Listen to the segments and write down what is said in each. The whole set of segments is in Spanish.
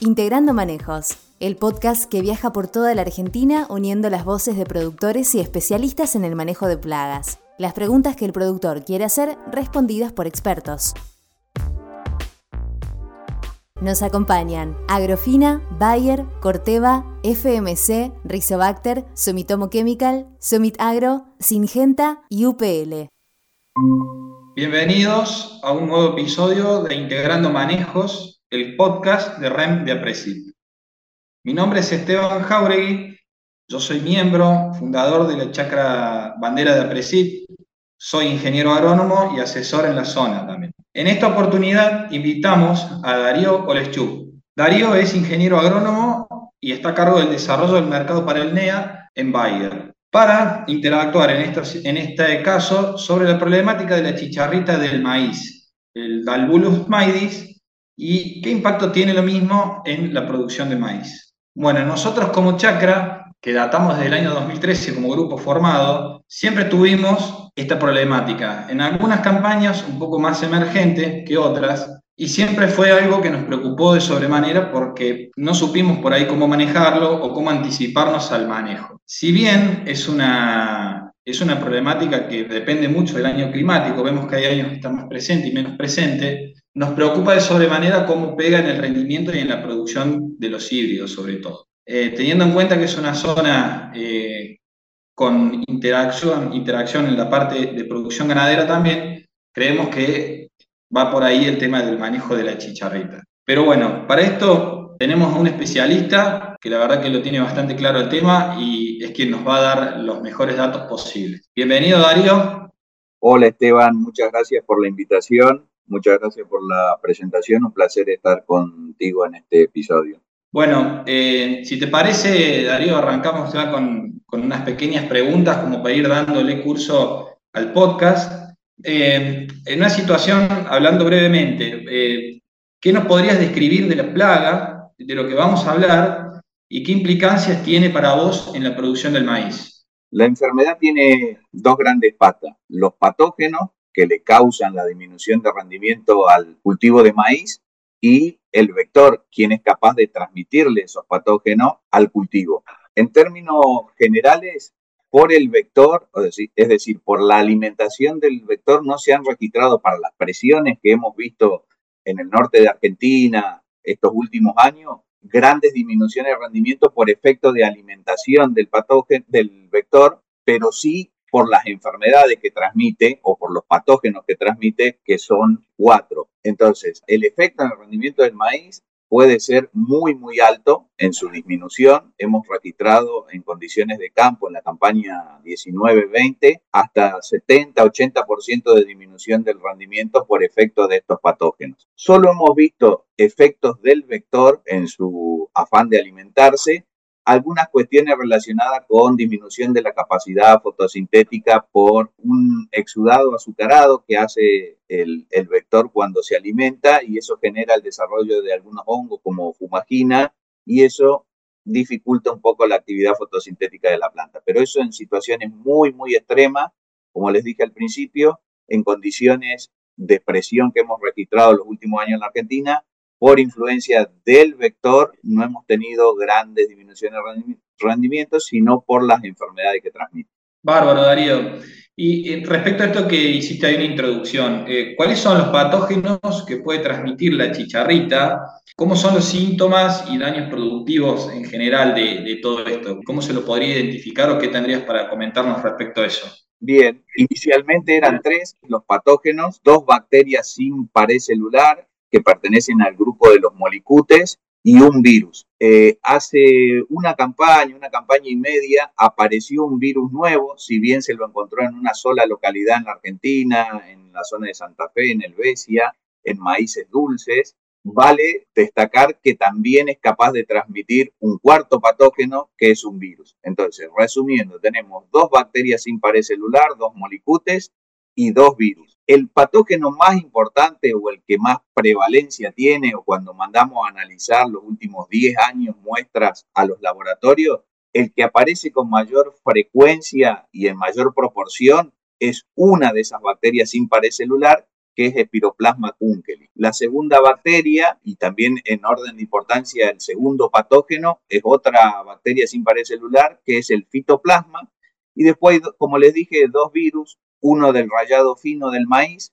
Integrando Manejos, el podcast que viaja por toda la Argentina uniendo las voces de productores y especialistas en el manejo de plagas. Las preguntas que el productor quiere hacer respondidas por expertos. Nos acompañan Agrofina, Bayer, Corteva, FMC, Rizobacter, Sumitomo Chemical, Summit Agro, Singenta y UPL. Bienvenidos a un nuevo episodio de Integrando Manejos, el podcast de REM de Apresit. Mi nombre es Esteban Jauregui, yo soy miembro, fundador de la chacra bandera de Apresit, soy ingeniero agrónomo y asesor en la zona también. En esta oportunidad invitamos a Darío Oleschuk. Darío es ingeniero agrónomo y está a cargo del desarrollo del mercado para el NEA en Bayer, para interactuar en, en este caso sobre la problemática de la chicharrita del maíz, el Dalbulus maidis, y qué impacto tiene lo mismo en la producción de maíz. Bueno, nosotros como Chacra, que datamos desde el año 2013 como grupo formado, siempre tuvimos esta problemática. En algunas campañas un poco más emergente que otras, y siempre fue algo que nos preocupó de sobremanera porque no supimos por ahí cómo manejarlo o cómo anticiparnos al manejo. Si bien es una, es una problemática que depende mucho del año climático, vemos que hay años que están más presentes y menos presentes, nos preocupa de sobremanera cómo pega en el rendimiento y en la producción de los híbridos sobre todo. Eh, teniendo en cuenta que es una zona eh, con interacción, interacción en la parte de producción ganadera también, creemos que va por ahí el tema del manejo de la chicharrita. Pero bueno, para esto tenemos a un especialista que la verdad que lo tiene bastante claro el tema y es quien nos va a dar los mejores datos posibles. Bienvenido Darío. Hola Esteban, muchas gracias por la invitación, muchas gracias por la presentación, un placer estar contigo en este episodio. Bueno, eh, si te parece, Darío, arrancamos ya con, unas pequeñas preguntas como para ir dándole curso al podcast. Eh, en una situación, hablando brevemente, eh, ¿qué nos podrías describir de la plaga, de lo que vamos a hablar, y qué implicancias tiene para vos en la producción del maíz? La enfermedad tiene dos grandes patas, los patógenos que le causan la disminución de rendimiento al cultivo de maíz y el vector, quien es capaz de transmitirle esos patógenos al cultivo. En términos generales, por el vector, es decir, por la alimentación del vector, no se han registrado para las presiones que hemos visto en el norte de Argentina estos últimos años, grandes disminuciones de rendimiento por efecto de alimentación del patógeno, del vector, pero sí por las enfermedades que transmite o por los patógenos que transmite, que son cuatro. Entonces, el efecto en el rendimiento del maíz puede ser muy, muy alto en su disminución. Hemos registrado en condiciones de campo en la campaña 19-20 hasta 70-80% de disminución del rendimiento por efecto de estos patógenos. Solo hemos visto efectos del vector en su afán de alimentarse algunas cuestiones relacionadas con disminución de la capacidad fotosintética por un exudado azucarado que hace el, vector cuando se alimenta y eso genera el desarrollo de algunos hongos como fumagina y eso dificulta un poco la actividad fotosintética de la planta. Pero eso en situaciones muy, muy extremas, como les dije al principio, en condiciones de presión que hemos registrado en los últimos años en la Argentina, por influencia del vector no hemos tenido grandes disminuciones de rendimiento, sino por las enfermedades que transmite. Bárbaro, Darío. Y respecto a esto que hiciste ahí una introducción, eh, ¿cuáles son los patógenos que puede transmitir la chicharrita? ¿Cómo son los síntomas y daños productivos en general de, de todo esto? ¿Cómo se lo podría identificar o qué tendrías para comentarnos respecto a eso? Bien, inicialmente eran tres los patógenos, dos bacterias sin pared celular que pertenecen al grupo de los molicutes y un virus. Eh, hace una campaña, una campaña y media, apareció un virus nuevo, si bien se lo encontró en una sola localidad en la Argentina, en la zona de Santa Fe, en Helvecia, en maíces dulces. Vale destacar que también es capaz de transmitir un cuarto patógeno que es un virus. Entonces, resumiendo, tenemos dos bacterias sin pared celular, dos molicutes y dos virus el patógeno más importante o el que más prevalencia tiene o cuando mandamos a analizar los últimos 10 años muestras a los laboratorios, el que aparece con mayor frecuencia y en mayor proporción es una de esas bacterias sin celular que es Espiroplasma kunkeli. La segunda bacteria, y también en orden de importancia el segundo patógeno, es otra bacteria sin pared celular, que es el fitoplasma. Y después, como les dije, dos virus, uno del rayado fino del maíz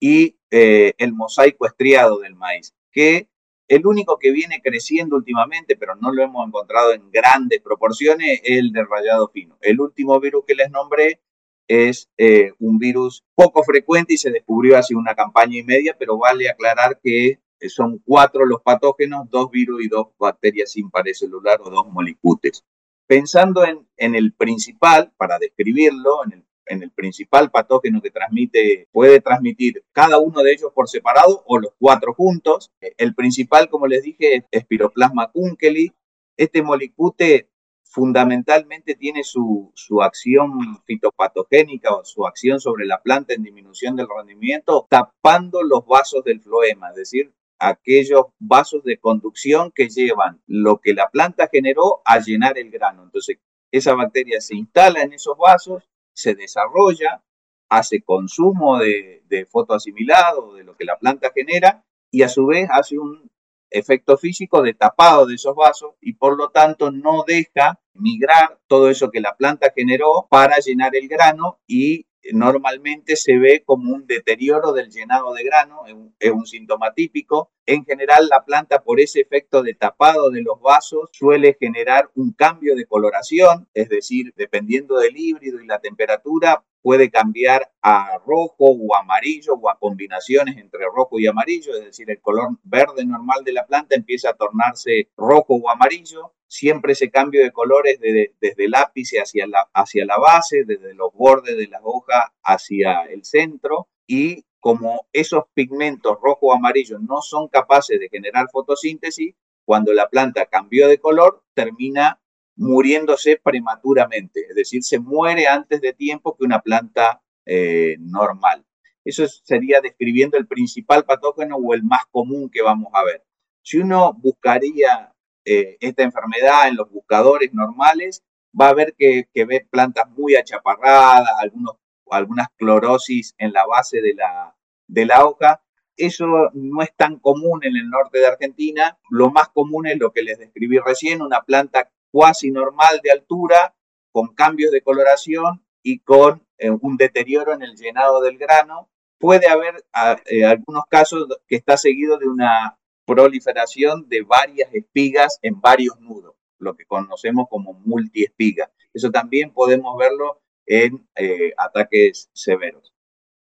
y eh, el mosaico estriado del maíz, que el único que viene creciendo últimamente, pero no lo hemos encontrado en grandes proporciones, es el del rayado fino. El último virus que les nombré es eh, un virus poco frecuente y se descubrió hace una campaña y media, pero vale aclarar que son cuatro los patógenos, dos virus y dos bacterias sin pared celular o dos molicutes. Pensando en, en el principal, para describirlo, en el en el principal patógeno que transmite, puede transmitir cada uno de ellos por separado o los cuatro juntos. El principal, como les dije, es Spiroplasma kunkeli. Este molicute fundamentalmente tiene su, su, acción fitopatogénica o su acción sobre la planta en disminución del rendimiento, tapando los vasos del floema, es decir, aquellos vasos de conducción que llevan lo que la planta generó a llenar el grano. Entonces, esa bacteria se instala en esos vasos se desarrolla, hace consumo de, de fotoasimilado, de lo que la planta genera, y a su vez hace un efecto físico de tapado de esos vasos y por lo tanto no deja migrar todo eso que la planta generó para llenar el grano y normalmente se ve como un deterioro del llenado de grano, es un, síntoma típico. En general, la planta por ese efecto de tapado de los vasos suele generar un cambio de coloración, es decir, dependiendo del híbrido y la temperatura, puede cambiar a rojo o amarillo o a combinaciones entre rojo y amarillo, es decir, el color verde normal de la planta empieza a tornarse rojo o amarillo siempre ese cambio de colores desde el ápice hacia la, hacia la base, desde los bordes de la hoja hacia el centro y como esos pigmentos rojo o amarillo no son capaces de generar fotosíntesis, cuando la planta cambió de color, termina muriéndose prematuramente, es decir, se muere antes de tiempo que una planta eh, normal. Eso sería describiendo el principal patógeno o el más común que vamos a ver. Si uno buscaría eh, esta enfermedad en los buscadores normales, va a ver que, ve plantas muy achaparradas, algunos, algunas clorosis en la base de la, de la hoja. Eso no es tan común en el norte de Argentina. Lo más común es lo que les describí recién, una planta cuasi normal de altura, con cambios de coloración y con eh, un deterioro en el llenado del grano. Puede haber ah, eh, algunos casos que está seguido de una proliferación de varias espigas en varios nudos, lo que conocemos como multiespiga. Eso también podemos verlo en eh, ataques severos.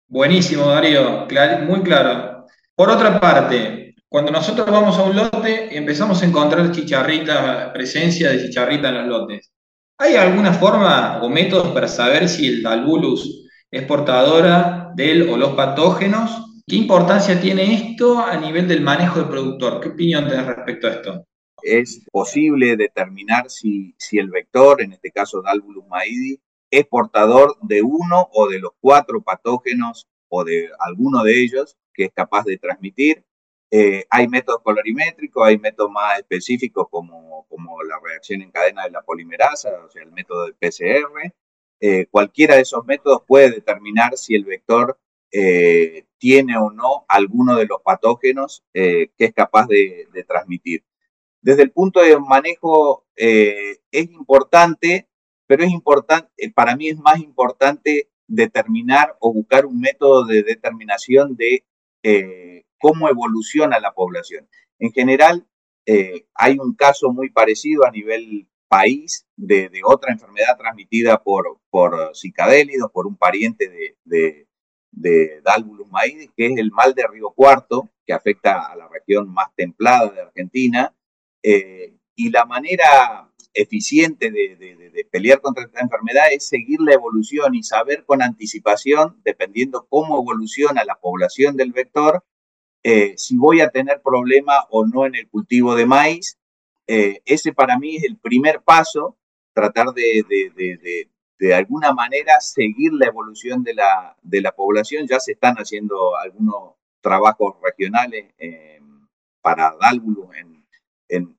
Buenísimo, Darío, muy claro. Por otra parte, cuando nosotros vamos a un lote y empezamos a encontrar chicharrita, presencia de chicharrita en los lotes, ¿hay alguna forma o métodos para saber si el Dalbulus es portadora del o los patógenos ¿Qué importancia tiene esto a nivel del manejo del productor? ¿Qué opinión tenés respecto a esto? Es posible determinar si, si el vector, en este caso Dalbulus maidi, es portador de uno o de los cuatro patógenos o de alguno de ellos que es capaz de transmitir. Eh, hay métodos colorimétricos, hay métodos más específicos como, como la reacción en cadena de la polimerasa, o sea, el método de PCR. Eh, cualquiera de esos métodos puede determinar si el vector eh, tiene o no alguno de los patógenos eh, que es capaz de, transmitir. Desde el punto de manejo eh, es importante, pero es importante, para mí es más importante determinar o buscar un método de determinación de cómo evoluciona la población. En general, hay un caso muy parecido a nivel país de, otra enfermedad transmitida por, por psicadélidos, por un pariente de Dalbulus maidis, que es el mal de Río Cuarto, que afecta a la región más templada de Argentina. Eh, y la manera eficiente de, pelear contra esta enfermedad es seguir la evolución y saber con anticipación, dependiendo cómo evoluciona la población del vector, eh, si voy a tener problema o no en el cultivo de maíz. Eh, ese para mí es el primer paso, tratar de, de alguna manera seguir la evolución de la, de la población. Ya se están haciendo algunos trabajos regionales eh, para Dálvulos en,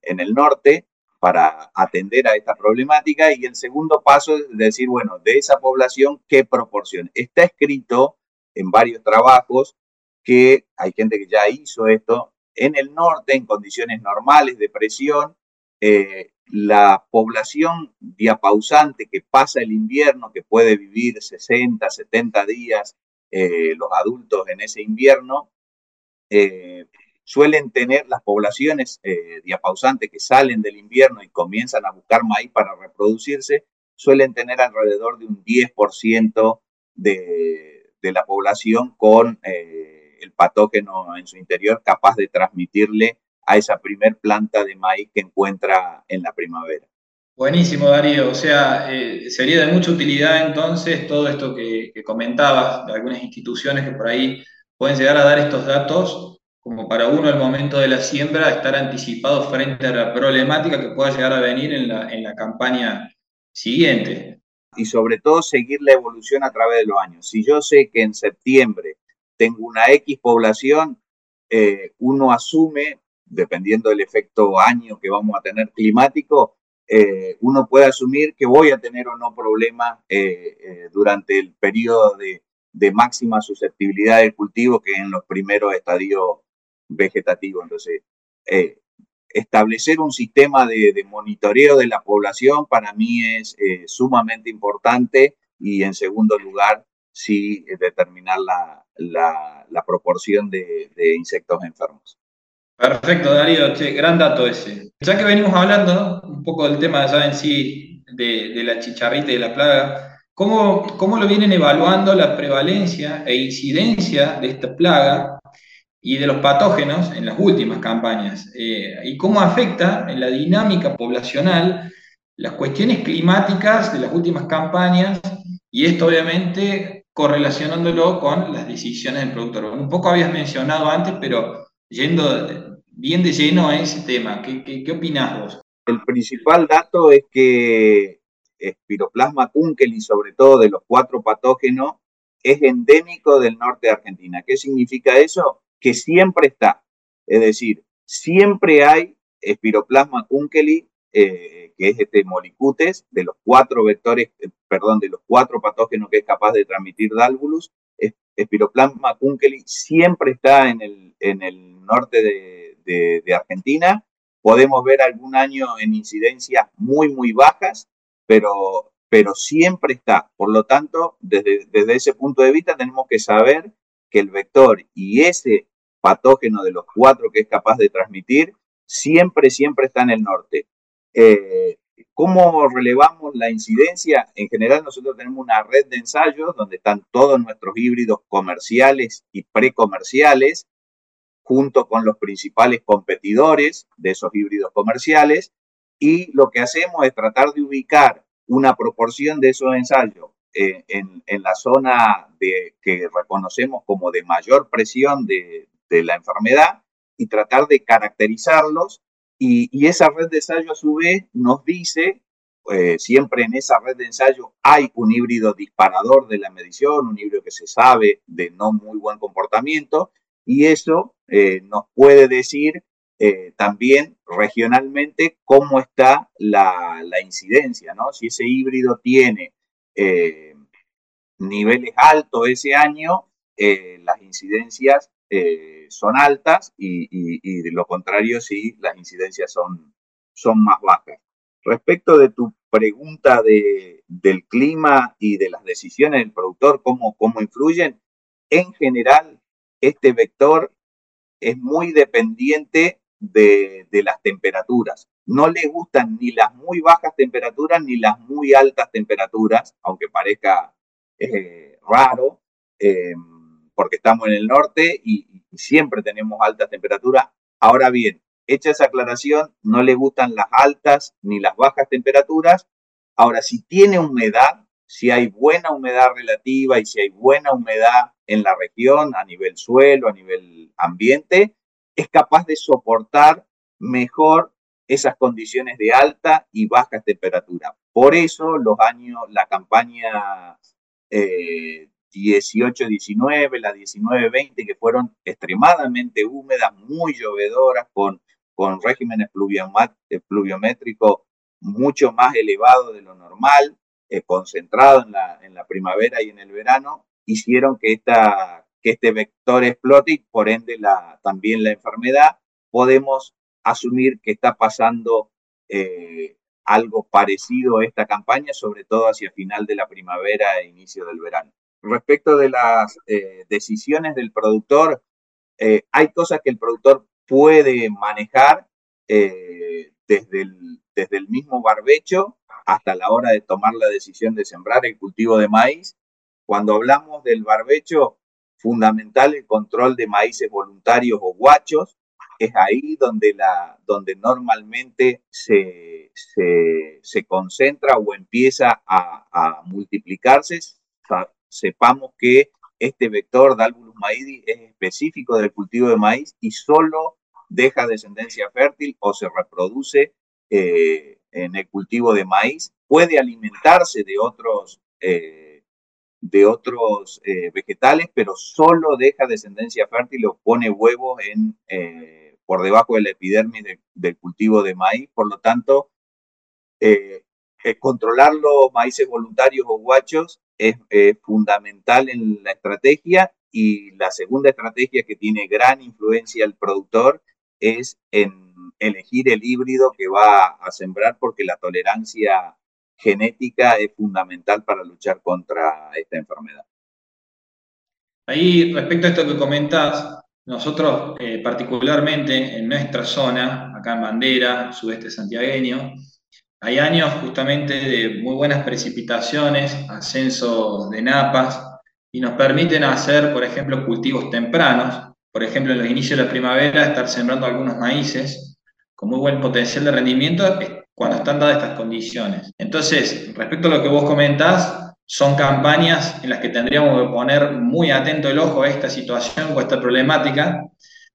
en, el norte para atender a esta problemática y el segundo paso es decir, bueno, de esa población, ¿qué proporción? Está escrito en varios trabajos que hay gente que ya hizo esto. En el norte, en condiciones normales de presión, eh, la población diapausante que pasa el invierno, que puede vivir 60, 70 días, eh, los adultos en ese invierno, eh, suelen tener las poblaciones diapausantes que salen del invierno y comienzan a buscar maíz para reproducirse, suelen tener alrededor de un 10% de, de, la población con el patógeno en su interior capaz de transmitirle a esa primer planta de maíz que encuentra en la primavera. Buenísimo, Darío. O sea, eh, sería de mucha utilidad entonces todo esto que, comentabas de algunas instituciones que por ahí pueden llegar a dar estos datos como para uno al momento de la siembra estar anticipado frente a la problemática que pueda llegar a venir en la, en la campaña siguiente. Y sobre todo seguir la evolución a través de los años. Si yo sé que en septiembre tengo una X población, eh, uno asume, dependiendo del efecto año que vamos a tener climático, eh, uno puede asumir que voy a tener o no problemas eh, durante el periodo de, máxima susceptibilidad del cultivo, que es en los primeros estadios vegetativos. Entonces, establecer un sistema de, de, monitoreo de la población para mí es sumamente importante y en segundo lugar, sí determinar la, la, proporción de, insectos enfermos. Perfecto, Darío, gran dato ese. Ya que venimos hablando un poco del tema ya en sí de, la chicharrita y de la plaga, ¿cómo, ¿cómo, lo vienen evaluando la prevalencia e incidencia de esta plaga y de los patógenos en las últimas campañas? Eh, ¿Y cómo afecta en la dinámica poblacional las cuestiones climáticas de las últimas campañas? Y esto obviamente correlacionándolo con las decisiones del productor. Un poco habías mencionado antes, pero yendo bien de lleno a ese tema, ¿qué, qué, opinás vos? El principal dato es que Espiroplasma y sobre todo de los cuatro patógenos, es endémico del norte de Argentina. ¿Qué significa eso? Que siempre está. Es decir, siempre hay Espiroplasma cunkeli eh, que es este molicutes, de los cuatro vectores, eh, perdón, de los cuatro patógenos que es capaz de transmitir Dálvulus, Espiroplasma kunkeli siempre está en el, en el norte de, Argentina. Podemos ver algún año en incidencias muy, muy bajas, pero, pero siempre está. Por lo tanto, desde, desde ese punto de vista tenemos que saber que el vector y ese patógeno de los cuatro que es capaz de transmitir, siempre, siempre está en el norte. Eh, ¿Cómo relevamos la incidencia? En general nosotros tenemos una red de ensayos donde están todos nuestros híbridos comerciales y precomerciales, junto con los principales competidores de esos híbridos comerciales, y lo que hacemos es tratar de ubicar una proporción de esos ensayos eh, en, la zona de, que reconocemos como de mayor presión de, de la enfermedad y tratar de caracterizarlos y, esa red de ensayo a su vez nos dice, eh, siempre en esa red de ensayo hay un híbrido disparador de la medición, un híbrido que se sabe de no muy buen comportamiento, y eso eh, nos puede decir eh, también regionalmente cómo está la, incidencia, ¿no? Si ese híbrido tiene niveles altos ese año, las incidencias son altas y, de lo contrario si las incidencias son, son más bajas. Respecto de tu pregunta de, del clima y de las decisiones del productor, cómo, cómo influyen, en general este vector es muy dependiente de, las temperaturas. No le gustan ni las muy bajas temperaturas ni las muy altas temperaturas, aunque parezca eh, raro. Eh, porque estamos en el norte y, siempre tenemos altas temperaturas. Ahora bien, hecha esa aclaración, no le gustan las altas ni las bajas temperaturas. Ahora, si tiene humedad, si hay buena humedad relativa y si hay buena humedad en la región, a nivel suelo, a nivel ambiente, es capaz de soportar mejor esas condiciones de alta y baja temperatura. Por eso los años, la campaña eh, 18-19, la 19-20, que fueron extremadamente húmedas, muy llovedoras, con, con regímenes eh, pluviométricos mucho más elevados de lo normal, eh, concentrados en la, en la primavera y en el verano, hicieron que esta, que este vector explote y por ende también la enfermedad, podemos asumir que está pasando eh, algo parecido a esta campaña, sobre todo hacia final de la primavera e inicio del verano. Respecto de las eh, decisiones del productor, eh, hay cosas que el productor puede manejar desde, el, desde el mismo barbecho hasta la hora de tomar la decisión de sembrar el cultivo de maíz. Cuando hablamos del barbecho, fundamental el control de maíces voluntarios o guachos, es ahí donde, la, donde normalmente se, se, concentra o empieza a, multiplicarse. Sepamos que este vector Dalbulus maidi es específico del cultivo de maíz y solo deja descendencia fértil o se reproduce eh, en el cultivo de maíz. Puede alimentarse de otros, eh, de otros eh, vegetales, pero solo deja descendencia fértil o pone huevos en por debajo de la epidermis del cultivo de maíz. Por lo tanto, controlar los maíces voluntarios o guachos es fundamental en la estrategia y la segunda estrategia que tiene gran influencia el productor es en elegir el híbrido que va a sembrar porque la tolerancia genética es fundamental para luchar contra esta enfermedad. Ahí, respecto a esto que comentas, nosotros, eh, particularmente en nuestra zona, acá en Bandera, sudeste santiagueño, hay años justamente de muy buenas precipitaciones, ascenso de napas, y nos permiten hacer, por ejemplo, cultivos tempranos. Por ejemplo, en los inicios de la primavera, estar sembrando algunos maíces con muy buen potencial de rendimiento cuando están dadas estas condiciones. Entonces, respecto a lo que vos comentás, son campañas en las que tendríamos que poner muy atento el ojo a esta situación o a esta problemática,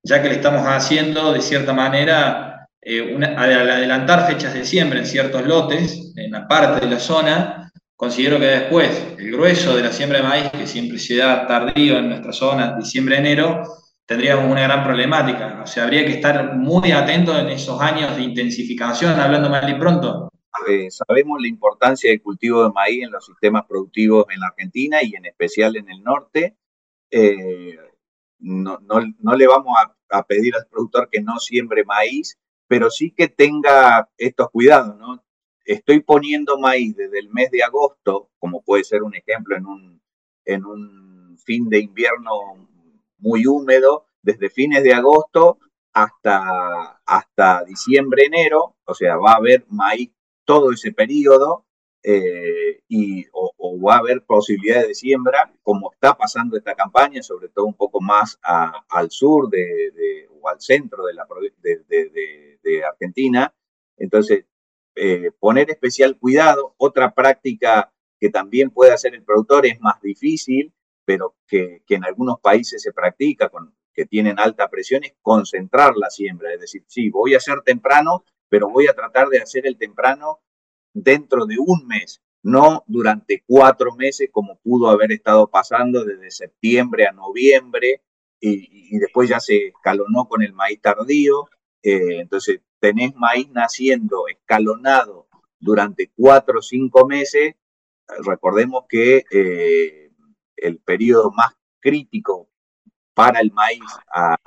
ya que le estamos haciendo de cierta manera eh, al adelantar fechas de siembra en ciertos lotes, en la parte de la zona, considero que después el grueso de la siembra de maíz, que siempre se da tardío en nuestra zona, diciembre-enero, tendríamos una gran problemática. O sea, habría que estar muy atento en esos años de intensificación, hablando mal y pronto, eh, sabemos la importancia del cultivo de maíz en los sistemas productivos en la Argentina y en especial en el norte. Eh, no, le vamos a, pedir al productor que no siembre maíz, pero sí que tenga estos cuidados, ¿no? Estoy poniendo maíz desde el mes de agosto, como puede ser un ejemplo en un, en un fin de invierno muy húmedo, desde fines de agosto hasta, hasta diciembre, enero, o sea, va a haber maíz todo ese periodo eh, y, o, va a haber posibilidades de siembra, como está pasando esta campaña, sobre todo un poco más al sur de, o al centro de, la, de, Argentina. Entonces, eh, poner especial cuidado. Otra práctica que también puede hacer el productor es más difícil, pero que, en algunos países se practica, con, que tienen alta presión, es concentrar la siembra. Es decir, sí, voy a hacer temprano, pero voy a tratar de hacer el temprano dentro de un mes, no durante cuatro meses como pudo haber estado pasando desde septiembre a noviembre y, después ya se escalonó con el maíz tardío. Eh, entonces, tenés maíz naciendo escalonado durante cuatro o cinco meses. Recordemos que eh, el periodo más crítico para el maíz a,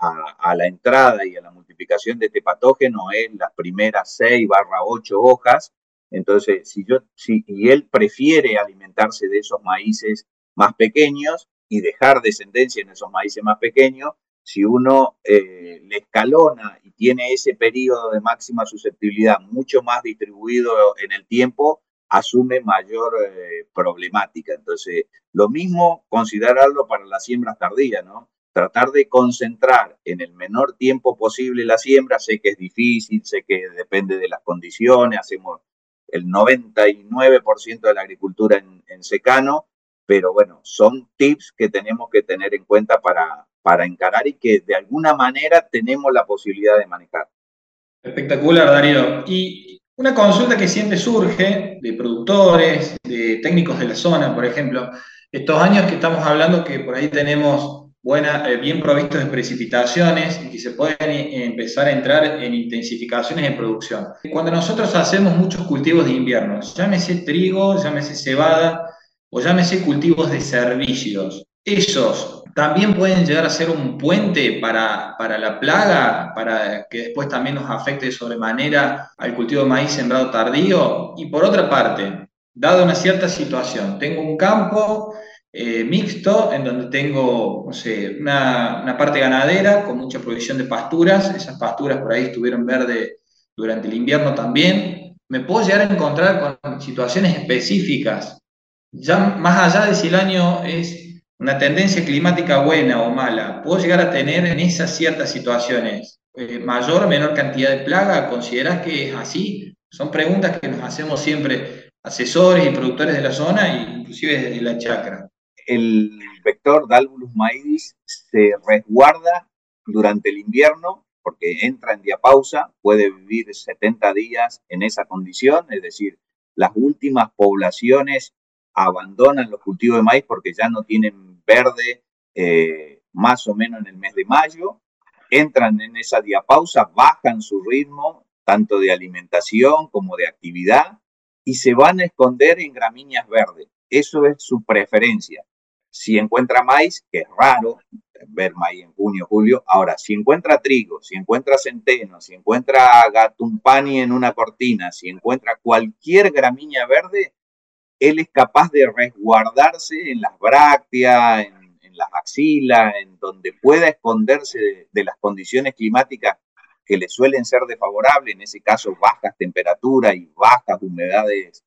la entrada y a la multiplicación de este patógeno es las primeras 6 barra 8 hojas. Entonces, si yo, y él prefiere alimentarse de esos maíces más pequeños y dejar descendencia en esos maíces más pequeños, si uno eh, le escalona y tiene ese periodo de máxima susceptibilidad mucho más distribuido en el tiempo, asume mayor eh, problemática. Entonces, lo mismo considerarlo para la siembra tardía, ¿no? tratar de concentrar en el menor tiempo posible la siembra. Sé que es difícil, sé que depende de las condiciones, hacemos el 99% de la agricultura en, secano, pero bueno, son tips que tenemos que tener en cuenta para, para encarar y que de alguna manera tenemos la posibilidad de manejar. Espectacular, Darío. Y una consulta que siempre surge de productores, de técnicos de la zona, por ejemplo, estos años que estamos hablando que por ahí tenemos buena, eh, bien provistos de precipitaciones y que se pueden eh, empezar a entrar en intensificaciones en producción. Cuando nosotros hacemos muchos cultivos de invierno, llámese trigo, llámese cebada o llámese cultivos de servicios, esos también pueden llegar a ser un puente para, para, la plaga, para que después también nos afecte sobremanera al cultivo de maíz sembrado tardío. Y por otra parte, dado una cierta situación, tengo un campo eh, mixto en donde tengo, no sé, una, una, parte ganadera con mucha provisión de pasturas, esas pasturas por ahí estuvieron verde durante el invierno también. Me puedo llegar a encontrar con situaciones específicas, ya más allá de si el año es una tendencia climática buena o mala, ¿puedo llegar a tener en esas ciertas situaciones eh, mayor o menor cantidad de plaga? ¿Consideras que es así? Son preguntas que nos hacemos siempre asesores y productores de la zona, inclusive desde la chacra. El vector Dalvulus maidis se resguarda durante el invierno porque entra en diapausa, puede vivir 70 días en esa condición, es decir, las últimas poblaciones abandonan los cultivos de maíz porque ya no tienen verde eh, más o menos en el mes de mayo, entran en esa diapausa, bajan su ritmo tanto de alimentación como de actividad y se van a esconder en gramíneas verdes. Eso es su preferencia. Si encuentra maíz, que es raro ver maíz en junio, julio, ahora, si encuentra trigo, si encuentra centeno, si encuentra gatumpani en una cortina, si encuentra cualquier gramínea verde, él es capaz de resguardarse en las brácteas, en, las axilas, en donde pueda esconderse de, las condiciones climáticas que le suelen ser desfavorables, en ese caso bajas temperaturas y bajas humedades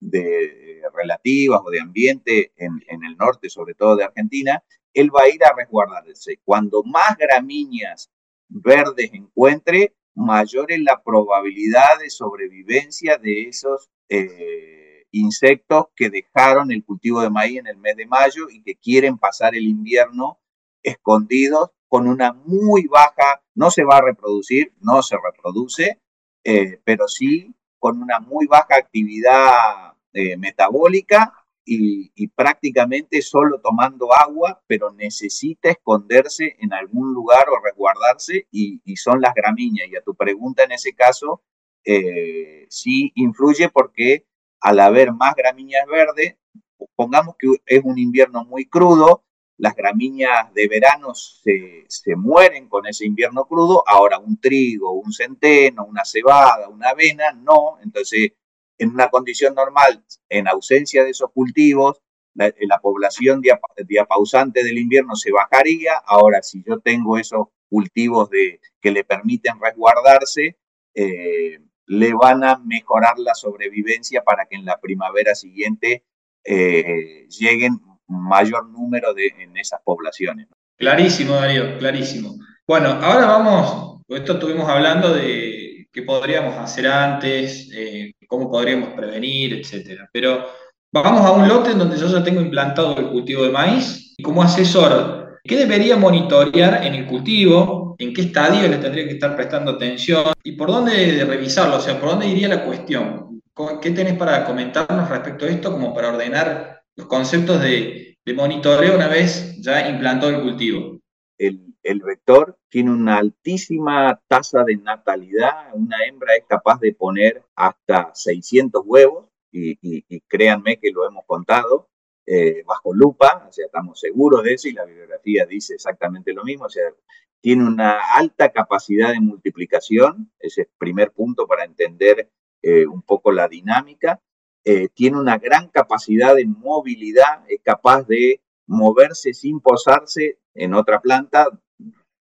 de, relativas o de ambiente en, el norte, sobre todo de Argentina, él va a ir a resguardarse. Cuando más gramíneas verdes encuentre, mayor es la probabilidad de sobrevivencia de esos eh, insectos que dejaron el cultivo de maíz en el mes de mayo y que quieren pasar el invierno escondidos con una muy baja, no se va a reproducir, no se reproduce, eh, pero sí con una muy baja actividad eh, metabólica y, prácticamente solo tomando agua, pero necesita esconderse en algún lugar o resguardarse y, son las gramíneas. Y a tu pregunta en ese caso, eh, sí influye porque al haber más gramíneas verdes, pongamos que es un invierno muy crudo, las gramíneas de verano se, mueren con ese invierno crudo, ahora un trigo, un centeno, una cebada, una avena, no, entonces en una condición normal, en ausencia de esos cultivos, la, población diapausante del invierno se bajaría, ahora si yo tengo esos cultivos de, que le permiten resguardarse, eh, le van a mejorar la sobrevivencia para que en la primavera siguiente eh, lleguen mayor número de, en esas poblaciones. Clarísimo, Darío, clarísimo. Bueno, ahora vamos, esto estuvimos hablando de qué podríamos hacer antes, eh, cómo podríamos prevenir, etcétera. Pero vamos a un lote en donde yo ya tengo implantado el cultivo de maíz y como asesor ¿Qué debería monitorear en el cultivo? ¿En qué estadio le tendría que estar prestando atención? ¿Y por dónde revisarlo? O sea, ¿por dónde iría la cuestión? ¿Qué tenés para comentarnos respecto a esto como para ordenar los conceptos de, monitoreo una vez ya implantado el cultivo? El, vector tiene una altísima tasa de natalidad. Una hembra es capaz de poner hasta 600 huevos y créanme que lo hemos contado. Eh, bajo lupa, o sea, estamos seguros de eso y la bibliografía dice exactamente lo mismo, o sea, tiene una alta capacidad de multiplicación, ese es el primer punto para entender eh, un poco la dinámica, eh, tiene una gran capacidad de movilidad, es capaz de moverse sin posarse en otra planta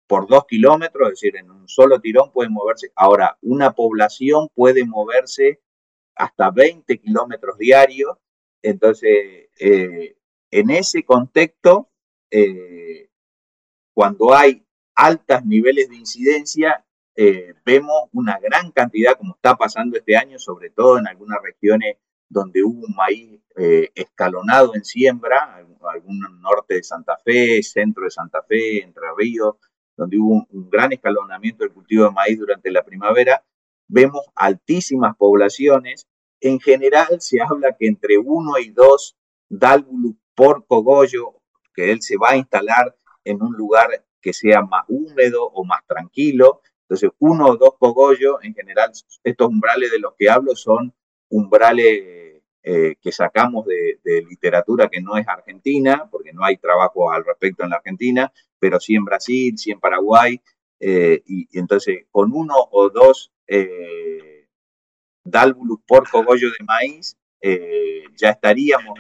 por dos kilómetros, es decir, en un solo tirón puede moverse. Ahora, una población puede moverse hasta 20 kilómetros diarios, entonces eh, en ese contexto, eh, cuando hay altos niveles de incidencia, eh, vemos una gran cantidad, como está pasando este año, sobre todo en algunas regiones donde hubo un maíz escalonado en siembra, algún norte de Santa Fe, centro de Santa Fe, Entre Ríos, donde hubo un, un gran escalonamiento del cultivo de maíz durante la primavera, vemos altísimas poblaciones. En general se habla que entre uno y dos Dálvulus por cogollo, que él se va a instalar en un lugar que sea más húmedo o más tranquilo. Entonces, uno o dos cogollos, en general, estos umbrales de los que hablo son umbrales eh, que sacamos de, literatura que no es argentina, porque no hay trabajo al respecto en la Argentina, pero sí en Brasil, sí en Paraguay, eh, y, entonces con uno o dos eh, dálvulus por cogollo de maíz ya estaríamos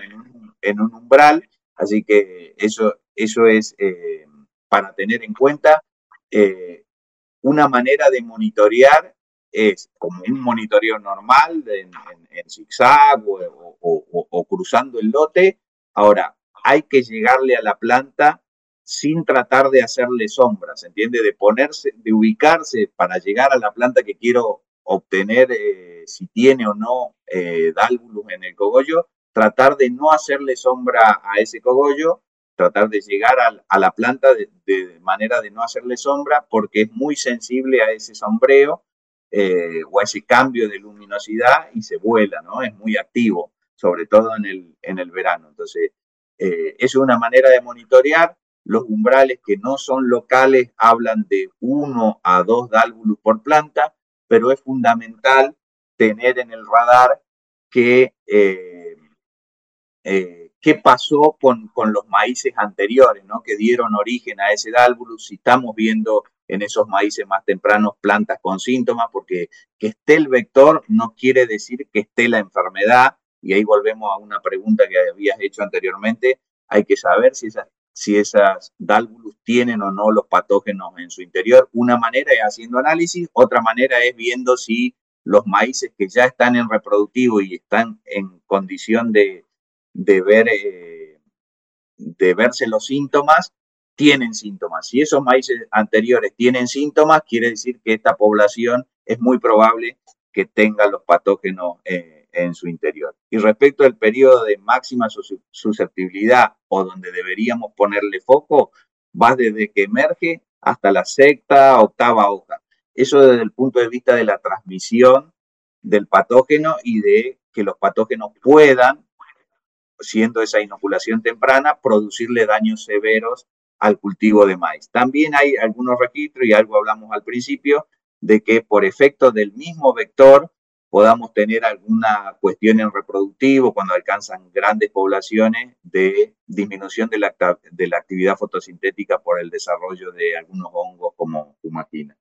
en un, umbral, así que eso, eso es para tener en cuenta una manera de monitorear es como un monitoreo normal en, zigzag o, cruzando el lote. Ahora, hay que llegarle a la planta sin tratar de hacerle sombras, ¿entiende? De ponerse, de ubicarse para llegar a la planta que quiero obtener, eh, si tiene o no eh, en el cogollo, tratar de no hacerle sombra a ese cogollo, tratar de llegar a, la planta de, manera de no hacerle sombra, porque es muy sensible a ese sombreo eh, o ese cambio de luminosidad y se vuela, ¿no? Es muy activo, sobre todo en el, en el verano. Entonces, eh, es una manera de monitorear. Los umbrales que no son locales hablan de uno a dos dálvulos por planta, pero es fundamental tener en el radar que eh, qué pasó con, con, los maíces anteriores, ¿no? que dieron origen a ese dálvulus, si estamos viendo en esos maíces más tempranos plantas con síntomas, porque que esté el vector no quiere decir que esté la enfermedad, y ahí volvemos a una pregunta que habías hecho anteriormente, hay que saber si esas, si esas dálvulus tienen o no los patógenos en su interior. Una manera es haciendo análisis, otra manera es viendo si los maíces que ya están en reproductivo y están en condición de, de ver... Eh, de verse los síntomas, tienen síntomas. Si esos maíces anteriores tienen síntomas, quiere decir que esta población es muy probable que tenga los patógenos eh, en su interior. Y respecto al periodo de máxima susceptibilidad o donde deberíamos ponerle foco, va desde que emerge hasta la sexta, octava hoja. Eso desde el punto de vista de la transmisión del patógeno y de que los patógenos puedan, siendo esa inoculación temprana, producirle daños severos al cultivo de maíz. También hay algunos registros, y algo hablamos al principio, de que por efecto del mismo vector podamos tener alguna cuestión en reproductivo cuando alcanzan grandes poblaciones de disminución de la, de la actividad fotosintética por el desarrollo de algunos hongos como fumagina.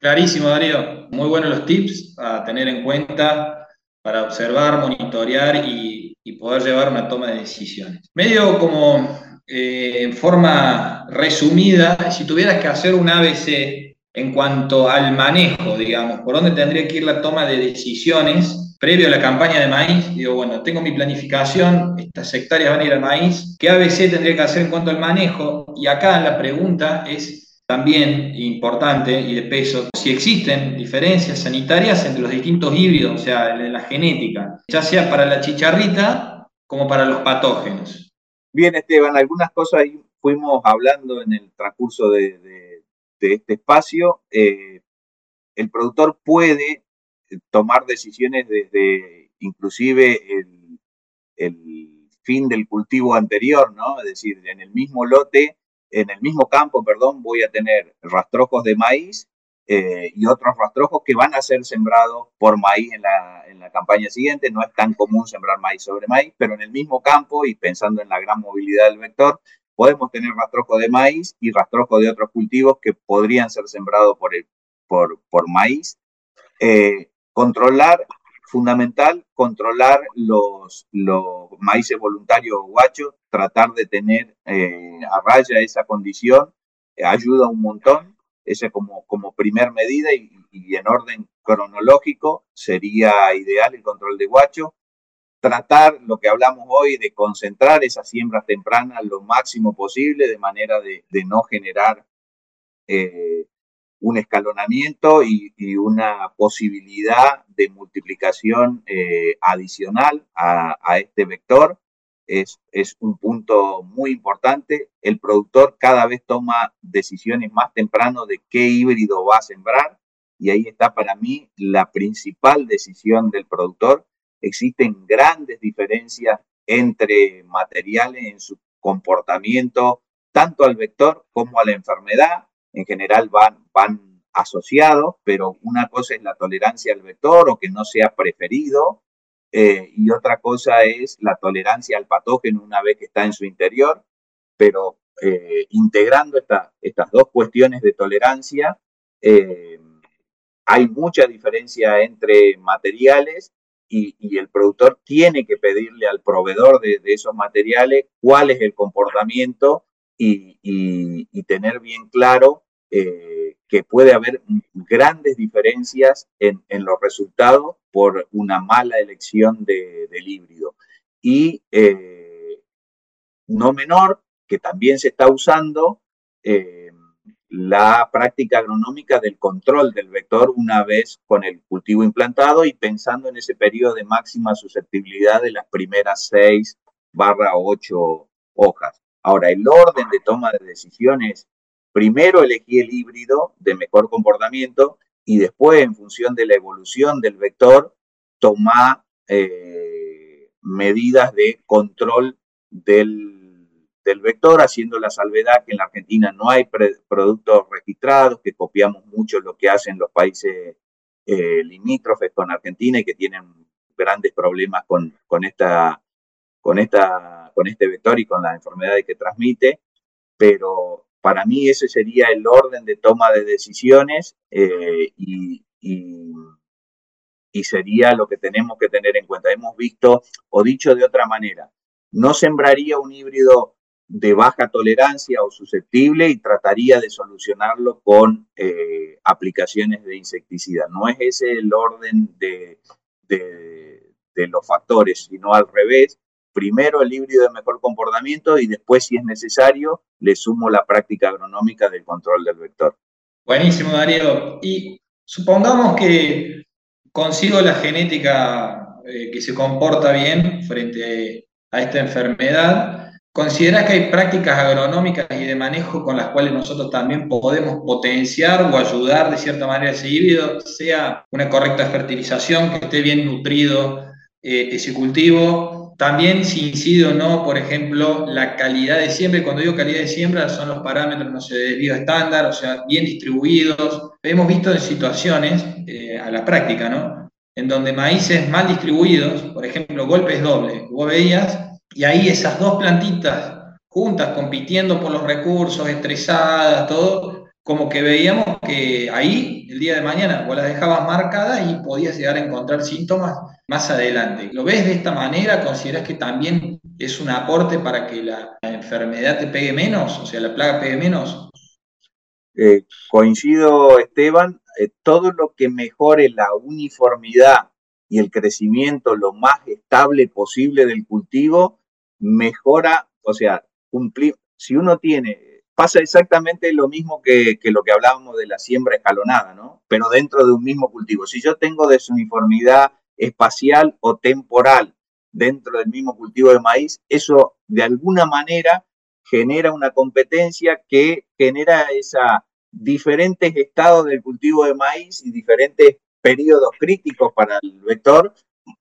Clarísimo, Darío. Muy buenos los tips a tener en cuenta para observar, monitorear y, y poder llevar una toma de decisiones. Medio como eh, en forma resumida, si tuvieras que hacer un ABC en cuanto al manejo, digamos, por dónde tendría que ir la toma de decisiones previo a la campaña de maíz, digo, bueno, tengo mi planificación, estas hectáreas van a ir al maíz, ¿qué ABC tendría que hacer en cuanto al manejo? Y acá la pregunta es también importante y de peso, si existen diferencias sanitarias entre los distintos híbridos, o sea, en la genética, ya sea para la chicharrita como para los patógenos. Bien, Esteban, algunas cosas ahí fuimos hablando en el transcurso de, este espacio. Eh, el productor puede eh, tomar decisiones desde inclusive el, el, fin del cultivo anterior, ¿no? Es decir, en el mismo lote, en el mismo campo, perdón, voy a tener rastrojos de maíz eh, y otros rastrojos que van a ser sembrados por maíz en la, en la campaña siguiente. No es tan común sembrar maíz sobre maíz, pero en el mismo campo y pensando en la gran movilidad del vector, podemos tener rastrojo de maíz y rastrojo de otros cultivos que podrían ser sembrados por, por, por maíz. Eh, controlar, fundamental, controlar los, los maíces voluntarios guachos, tratar de tener eh, a raya esa condición, ayuda un montón ese como, como primer medida y, en orden cronológico sería ideal el control de guacho. Tratar lo que hablamos hoy de concentrar esas siembras tempranas lo máximo posible de manera de, no generar eh, un escalonamiento y, una posibilidad de multiplicación eh, adicional a, este vector es, un punto muy importante. El productor cada vez toma decisiones más temprano de qué híbrido va a sembrar y ahí está para mí la principal decisión del productor. Existen grandes diferencias entre materiales en su comportamiento, tanto al vector como a la enfermedad. En general van, van asociados, pero una cosa es la tolerancia al vector o que no sea preferido eh, y otra cosa es la tolerancia al patógeno una vez que está en su interior, pero eh, integrando estas dos cuestiones de tolerancia, eh, hay mucha diferencia entre materiales y, el productor tiene que pedirle al proveedor de, esos materiales cuál es el comportamiento y, tener bien claro que puede haber grandes diferencias en, los resultados por una mala elección del híbrido. Y eh, no menor, que también se está usando eh, la práctica agronómica del control del vector una vez con el cultivo implantado y pensando en ese periodo de máxima susceptibilidad de las primeras 6 barra 8 hojas. Ahora, el orden de toma de decisiones primero elegí el híbrido de mejor comportamiento y después, en función de la evolución del vector, tomar eh, medidas de control del, vector, haciendo la salvedad que en la Argentina no hay productos registrados, que copiamos mucho lo que hacen los países eh, limítrofes con Argentina y que tienen grandes problemas con, con, esta, con, esta, con este vector y con las enfermedades que transmite, pero para mí ese sería el orden de toma de decisiones eh, y, sería lo que tenemos que tener en cuenta. Hemos visto, o dicho de otra manera, no sembraría un híbrido de baja tolerancia o susceptible y trataría de solucionarlo con eh, aplicaciones de insecticida. No es ese el orden de, de los factores, sino al revés primero el híbrido de mejor comportamiento y después, si es necesario, le sumo la práctica agronómica del control del vector. Buenísimo, Darío. Y supongamos que consigo la genética eh, que se comporta bien frente a esta enfermedad. ¿Considera que hay prácticas agronómicas y de manejo con las cuales nosotros también podemos potenciar o ayudar de cierta manera ese híbrido, sea una correcta fertilización, que esté bien nutrido eh, ese cultivo, también si incide o no, por ejemplo, la calidad de siembra. Cuando digo calidad de siembra son los parámetros, no sé, de bioestándar, o sea, bien distribuidos. Hemos visto en situaciones, eh, a la práctica, ¿no? En donde maíces mal distribuidos, por ejemplo, golpes dobles, vos veías, y ahí esas dos plantitas juntas compitiendo por los recursos, estresadas, todo, como que veíamos que ahí, el día de mañana, vos las dejabas marcadas y podías llegar a encontrar síntomas más adelante. ¿Lo ves de esta manera? ¿Consideras que también es un aporte para que la enfermedad te pegue menos? O sea, la plaga pegue menos. Eh, coincido, Esteban. Eh, todo lo que mejore la uniformidad y el crecimiento lo más estable posible del cultivo, mejora, o sea, cumplir, si uno tiene, pasa exactamente lo mismo que, lo que hablábamos de la siembra escalonada, ¿no? Pero dentro de un mismo cultivo. Si yo tengo desuniformidad espacial o temporal dentro del mismo cultivo de maíz, eso de alguna manera genera una competencia que genera esa diferentes estados del cultivo de maíz y diferentes periodos críticos para el vector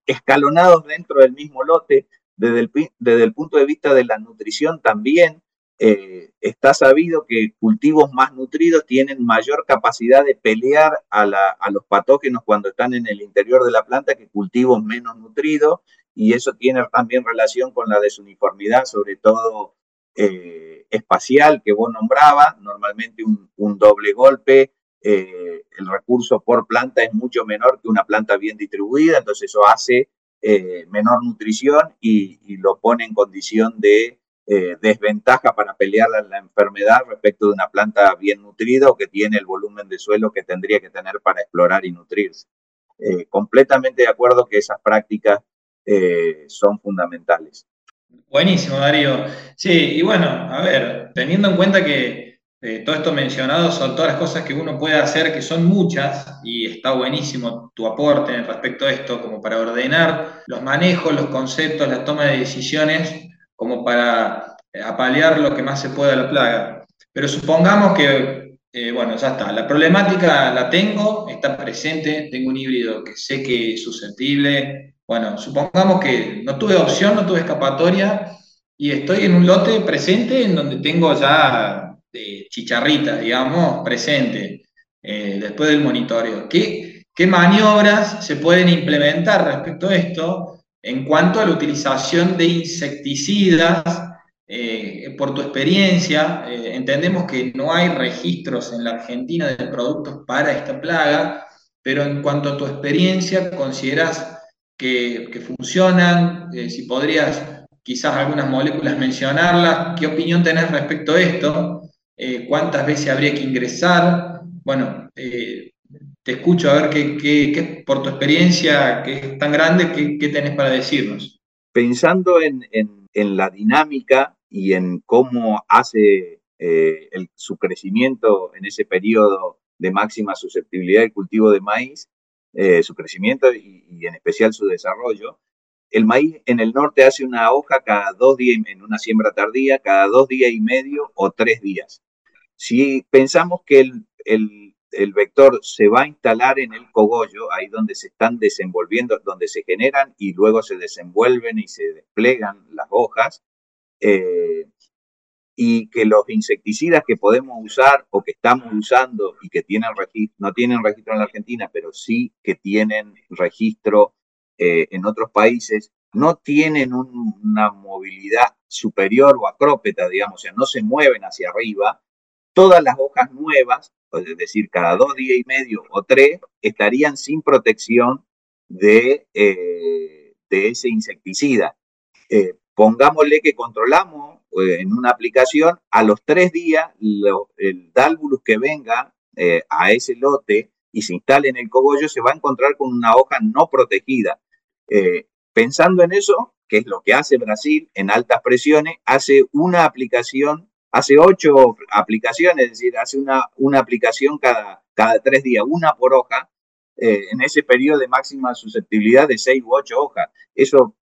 escalonados dentro del mismo lote. Desde el, punto de vista de la nutrición también eh, está sabido que cultivos más nutridos tienen mayor capacidad de pelear a, los patógenos cuando están en el interior de la planta que cultivos menos nutridos y eso tiene también relación con la desuniformidad, sobre todo eh, espacial que vos nombrabas, normalmente un, doble golpe, eh, el recurso por planta es mucho menor que una planta bien distribuida, entonces eso hace menor nutrición y lo pone en condición de eh, desventaja para pelear la, enfermedad respecto de una planta bien nutrida o que tiene el volumen de suelo que tendría que tener para explorar y nutrirse. Eh, completamente de acuerdo que esas prácticas eh, son fundamentales. Buenísimo, Darío. Sí, y bueno, a ver, teniendo en cuenta que todo esto mencionado son todas las cosas que uno puede hacer, que son muchas, y está buenísimo tu aporte respecto a esto, como para ordenar los manejos, los conceptos, la toma de decisiones como para eh, apalear lo que más se pueda la plaga. Pero supongamos que, eh, bueno, ya está, la problemática la tengo, está presente, tengo un híbrido que sé que es susceptible. Bueno, supongamos que no tuve opción, no tuve escapatoria y estoy en un lote presente en donde tengo ya de eh, chicharrita, digamos, presente, después del monitoreo. ¿Qué, ¿Qué maniobras se pueden implementar respecto a esto en cuanto a la utilización de insecticidas? Eh, por tu experiencia, eh, entendemos que no hay registros en la Argentina de productos para esta plaga, pero en cuanto a tu experiencia, ¿consideras que, funcionan? Eh, si podrías quizás algunas moléculas mencionarlas, ¿qué opinión tenés respecto a esto? ¿Cuántas veces habría que ingresar? Bueno, te escucho a ver qué, por tu experiencia, que es tan grande, qué, tenés para decirnos. Pensando en, en la dinámica y en cómo hace eh, su crecimiento en ese periodo de máxima susceptibilidad del cultivo de maíz, eh, su crecimiento y, en especial su desarrollo. El maíz en el norte hace una hoja cada dos días, en una siembra tardía, cada dos días y medio o tres días. Si pensamos que el, el, el vector se va a instalar en el cogollo, ahí donde se están desenvolviendo, donde se generan y luego se desenvuelven y se desplegan las hojas, eh, y que los insecticidas que podemos usar o que estamos usando y que tienen no tienen registro en la Argentina, pero sí que tienen registro eh, en otros países, no tienen una movilidad superior o acrópeta, digamos, o sea, no se mueven hacia arriba. Todas las hojas nuevas, es decir, cada dos días y medio o tres, estarían sin protección de, eh, ese insecticida. Pongámosle que controlamos eh, en una aplicación, a los tres días el dálvulus que venga eh, a ese lote y se instale en el cogollo se va a encontrar con una hoja no protegida. Eh, pensando en eso, que es lo que hace Brasil en altas presiones, hace una aplicación, hace ocho aplicaciones, es decir, hace una, una aplicación cada, cada tres días, una por hoja, en ese periodo de máxima susceptibilidad de seis u ocho hojas. Eso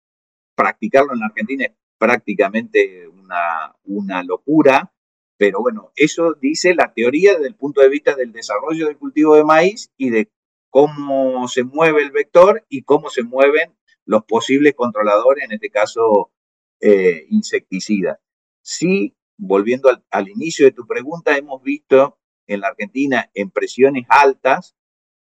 practicarlo en la Argentina es prácticamente una, una locura, pero bueno, eso dice la teoría desde el punto de vista del desarrollo del cultivo de maíz y de cómo se mueve el vector y cómo se mueven los posibles controladores, en este caso eh, insecticidas. Sí, volviendo al, inicio de tu pregunta, hemos visto en la Argentina en presiones altas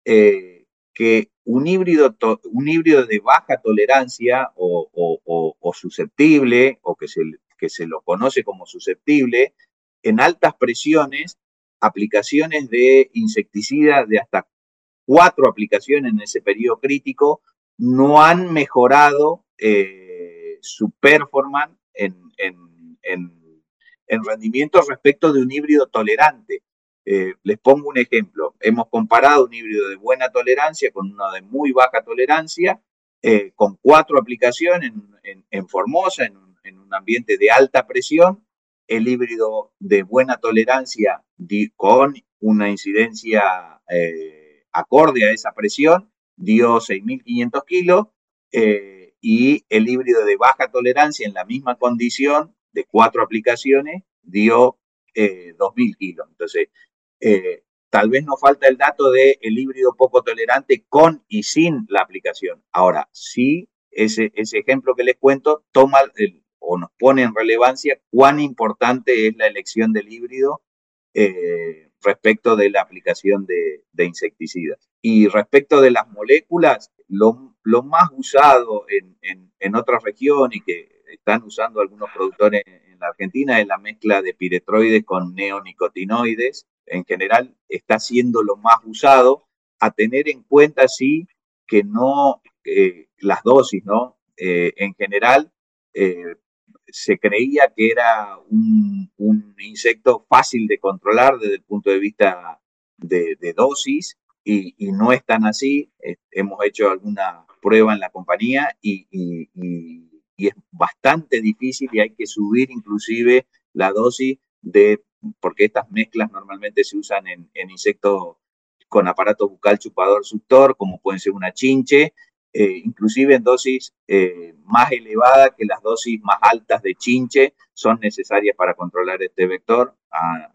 eh, que un híbrido, un híbrido de baja tolerancia o, susceptible, o que se, que se lo conoce como susceptible, en altas presiones, aplicaciones de insecticidas de hasta cuatro aplicaciones en ese periodo crítico, no han mejorado eh, su performance en rendimiento respecto de un híbrido tolerante. Eh, les pongo un ejemplo. Hemos comparado un híbrido de buena tolerancia con uno de muy baja tolerancia, eh, con cuatro aplicaciones en, Formosa, en un, ambiente de alta presión. El híbrido de buena tolerancia con una incidencia eh, acorde a esa presión dio 6.500 kilos y el híbrido de baja tolerancia en la misma condición de cuatro aplicaciones dio 2.000 kilos. Entonces, eh, tal vez nos falta el dato del el híbrido poco tolerante con y sin la aplicación. Ahora, sí, ese, ese ejemplo que les cuento toma o nos pone en relevancia cuán importante es la elección del híbrido eh, respecto de la aplicación de, insecticidas. Y respecto de las moléculas, lo, más usado en, en, en otra región y que están usando algunos productores en la Argentina es la mezcla de piretroides con neonicotinoides, en general está siendo lo más usado, a tener en cuenta sí que no eh, las dosis, ¿no? Eh, en general eh, se creía que era un, insecto fácil de controlar desde el punto de vista de, dosis y, no es tan así. hemos hecho alguna prueba en la compañía y, y es bastante difícil y hay que subir inclusive la dosis de porque estas mezclas normalmente se usan en, insectos con aparato bucal chupador suctor, como pueden ser una chinche, eh, inclusive en dosis eh, más elevadas que las dosis más altas de chinche son necesarias para controlar este vector, a,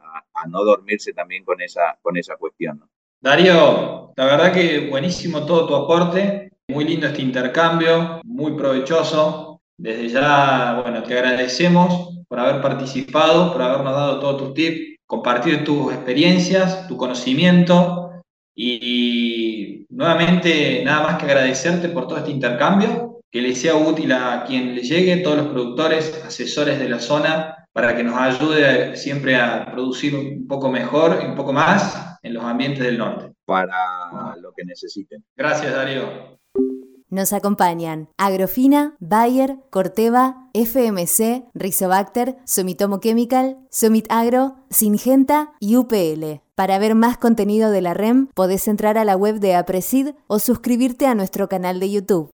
no dormirse también con esa, con esa cuestión. Darío, la verdad que buenísimo todo tu aporte, muy lindo este intercambio, muy provechoso. Desde ya, bueno, te agradecemos por haber participado, por habernos dado todos tus tips, compartir tus experiencias, tu conocimiento. Y, nuevamente, nada más que agradecerte por todo este intercambio, que le sea útil a quien le llegue, todos los productores, asesores de la zona, para que nos ayude siempre a producir un poco mejor y un poco más en los ambientes del norte. Para lo que necesiten. Gracias, Darío. Nos acompañan Agrofina, Bayer, Corteva, FMC, Rizobacter, Sumitomo Chemical, Sumit Agro, Singenta y UPL. Para ver más contenido de la REM, podés entrar a la web de Apresid o suscribirte a nuestro canal de YouTube.